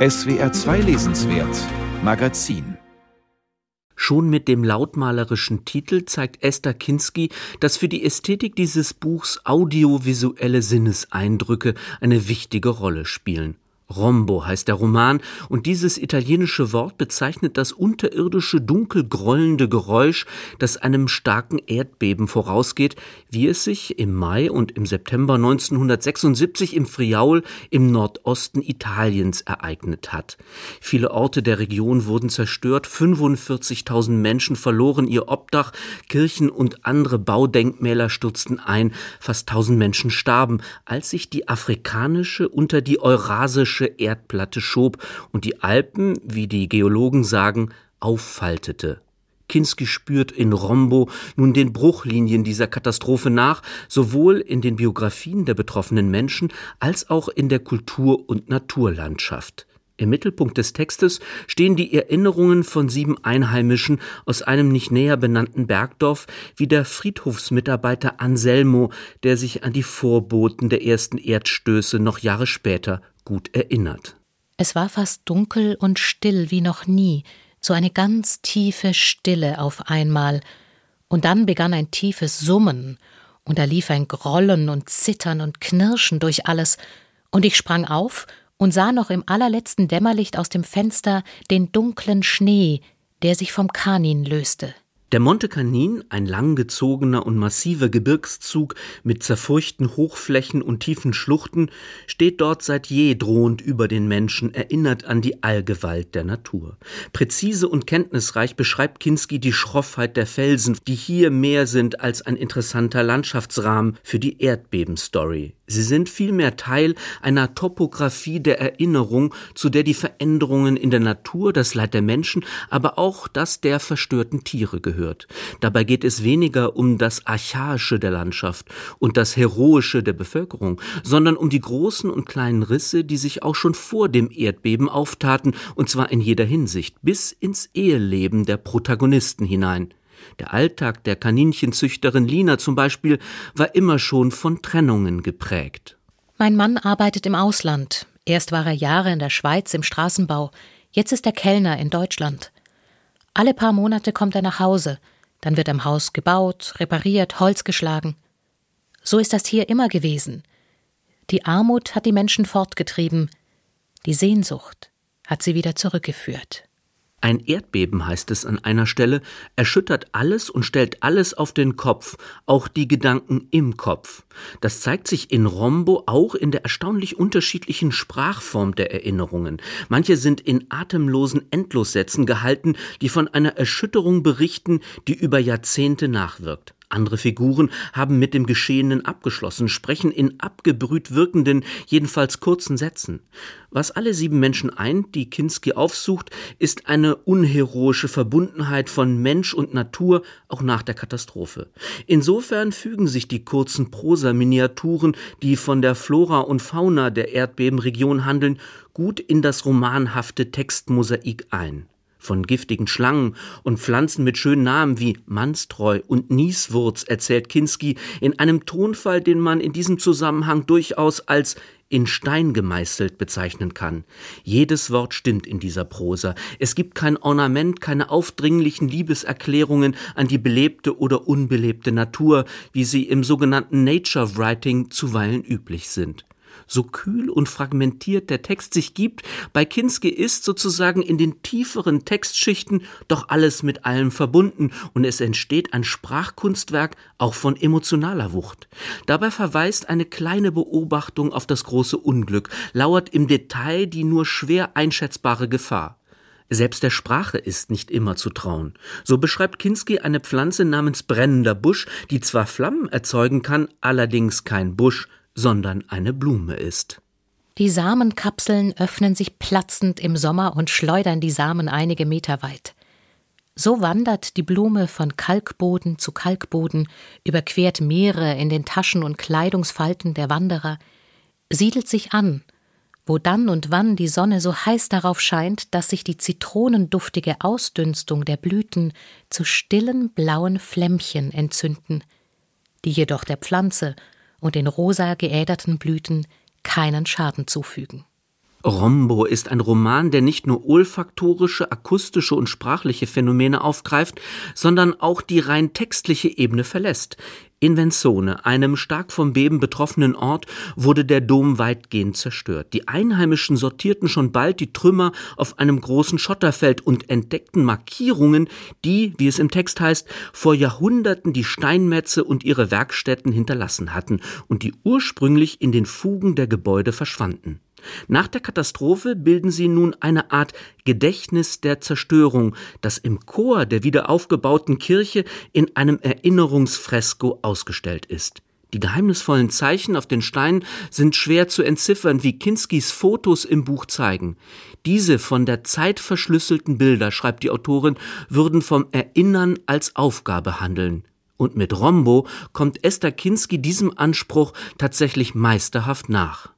SWR 2 Lesenswert Magazin Schon mit dem lautmalerischen Titel zeigt Esther Kinski, dass für die Ästhetik dieses Buchs audiovisuelle Sinneseindrücke eine wichtige Rolle spielen. Rombo heißt der Roman, und dieses italienische Wort bezeichnet das unterirdische, dunkel grollende Geräusch, das einem starken Erdbeben vorausgeht, wie es sich im Mai und im September 1976 im Friaul im Nordosten Italiens ereignet hat. Viele Orte der Region wurden zerstört, 45.000 Menschen verloren ihr Obdach, Kirchen und andere Baudenkmäler stürzten ein, fast 1000 Menschen starben, als sich die afrikanische unter die eurasische italienische Erdplatte schob und die Alpen, wie die Geologen sagen, auffaltete. Kinski spürt in Rombo nun den Bruchlinien dieser Katastrophe nach, sowohl in den Biografien der betroffenen Menschen als auch in der Kultur- und Naturlandschaft. Im Mittelpunkt des Textes stehen die Erinnerungen von sieben Einheimischen aus einem nicht näher benannten Bergdorf, wie der Friedhofsmitarbeiter Anselmo, der sich an die Vorboten der ersten Erdstöße noch Jahre später gut erinnert. Es war fast dunkel und still wie noch nie, so eine ganz tiefe Stille auf einmal, und dann begann ein tiefes Summen, und da lief ein Grollen und Zittern und Knirschen durch alles, und ich sprang auf und sah noch im allerletzten Dämmerlicht aus dem Fenster den dunklen Schnee, der sich vom Kanin löste. Der Monte Canin, ein langgezogener und massiver Gebirgszug mit zerfurchten Hochflächen und tiefen Schluchten, steht dort seit je drohend über den Menschen, erinnert an die Allgewalt der Natur. Präzise und kenntnisreich beschreibt Kinski die Schroffheit der Felsen, die hier mehr sind als ein interessanter Landschaftsrahmen für die Erdbebenstory. Sie sind vielmehr Teil einer Topographie der Erinnerung, zu der die Veränderungen in der Natur, das Leid der Menschen, aber auch das der verstörten Tiere gehört. Dabei geht es weniger um das Archaische der Landschaft und das Heroische der Bevölkerung, sondern um die großen und kleinen Risse, die sich auch schon vor dem Erdbeben auftaten, und zwar in jeder Hinsicht, bis ins Eheleben der Protagonisten hinein. Der Alltag der Kaninchenzüchterin Lina zum Beispiel war immer schon von Trennungen geprägt. Mein Mann arbeitet im Ausland. Erst war er Jahre in der Schweiz im Straßenbau, jetzt ist er Kellner in Deutschland. Alle paar Monate kommt er nach Hause, dann wird am Haus gebaut, repariert, Holz geschlagen. So ist das hier immer gewesen. Die Armut hat die Menschen fortgetrieben, die Sehnsucht hat sie wieder zurückgeführt. Ein Erdbeben, heißt es an einer Stelle, erschüttert alles und stellt alles auf den Kopf, auch die Gedanken im Kopf. Das zeigt sich in Rombo auch in der erstaunlich unterschiedlichen Sprachform der Erinnerungen. Manche sind in atemlosen Endlossätzen gehalten, die von einer Erschütterung berichten, die über Jahrzehnte nachwirkt. Andere Figuren haben mit dem Geschehenen abgeschlossen, sprechen in abgebrüht wirkenden, jedenfalls kurzen Sätzen. Was alle sieben Menschen eint, die Kinski aufsucht, ist eine unheroische Verbundenheit von Mensch und Natur, auch nach der Katastrophe. Insofern fügen sich die kurzen Prosa-Miniaturen, die von der Flora und Fauna der Erdbebenregion handeln, gut in das romanhafte Textmosaik ein von giftigen Schlangen und Pflanzen mit schönen Namen wie Mannstreu und Nieswurz erzählt Kinski in einem Tonfall, den man in diesem Zusammenhang durchaus als in Stein gemeißelt bezeichnen kann. Jedes Wort stimmt in dieser Prosa. Es gibt kein Ornament, keine aufdringlichen Liebeserklärungen an die belebte oder unbelebte Natur, wie sie im sogenannten Nature Writing zuweilen üblich sind so kühl und fragmentiert der Text sich gibt, bei Kinski ist sozusagen in den tieferen Textschichten doch alles mit allem verbunden und es entsteht ein Sprachkunstwerk auch von emotionaler Wucht. Dabei verweist eine kleine Beobachtung auf das große Unglück, lauert im Detail die nur schwer einschätzbare Gefahr. Selbst der Sprache ist nicht immer zu trauen. So beschreibt Kinski eine Pflanze namens brennender Busch, die zwar Flammen erzeugen kann, allerdings kein Busch, sondern eine Blume ist. Die Samenkapseln öffnen sich platzend im Sommer und schleudern die Samen einige Meter weit. So wandert die Blume von Kalkboden zu Kalkboden, überquert Meere in den Taschen und Kleidungsfalten der Wanderer, siedelt sich an, wo dann und wann die Sonne so heiß darauf scheint, dass sich die zitronenduftige Ausdünstung der Blüten zu stillen blauen Flämmchen entzünden, die jedoch der Pflanze und den rosa geäderten Blüten keinen Schaden zufügen. Rombo ist ein Roman, der nicht nur olfaktorische, akustische und sprachliche Phänomene aufgreift, sondern auch die rein textliche Ebene verlässt. In Venzone, einem stark vom Beben betroffenen Ort, wurde der Dom weitgehend zerstört. Die Einheimischen sortierten schon bald die Trümmer auf einem großen Schotterfeld und entdeckten Markierungen, die, wie es im Text heißt, vor Jahrhunderten die Steinmetze und ihre Werkstätten hinterlassen hatten und die ursprünglich in den Fugen der Gebäude verschwanden. Nach der Katastrophe bilden sie nun eine Art Gedächtnis der Zerstörung, das im Chor der wiederaufgebauten Kirche in einem Erinnerungsfresko ausgestellt ist. Die geheimnisvollen Zeichen auf den Steinen sind schwer zu entziffern, wie Kinskis Fotos im Buch zeigen. Diese von der Zeit verschlüsselten Bilder, schreibt die Autorin, würden vom Erinnern als Aufgabe handeln. Und mit Rombo kommt Esther Kinski diesem Anspruch tatsächlich meisterhaft nach.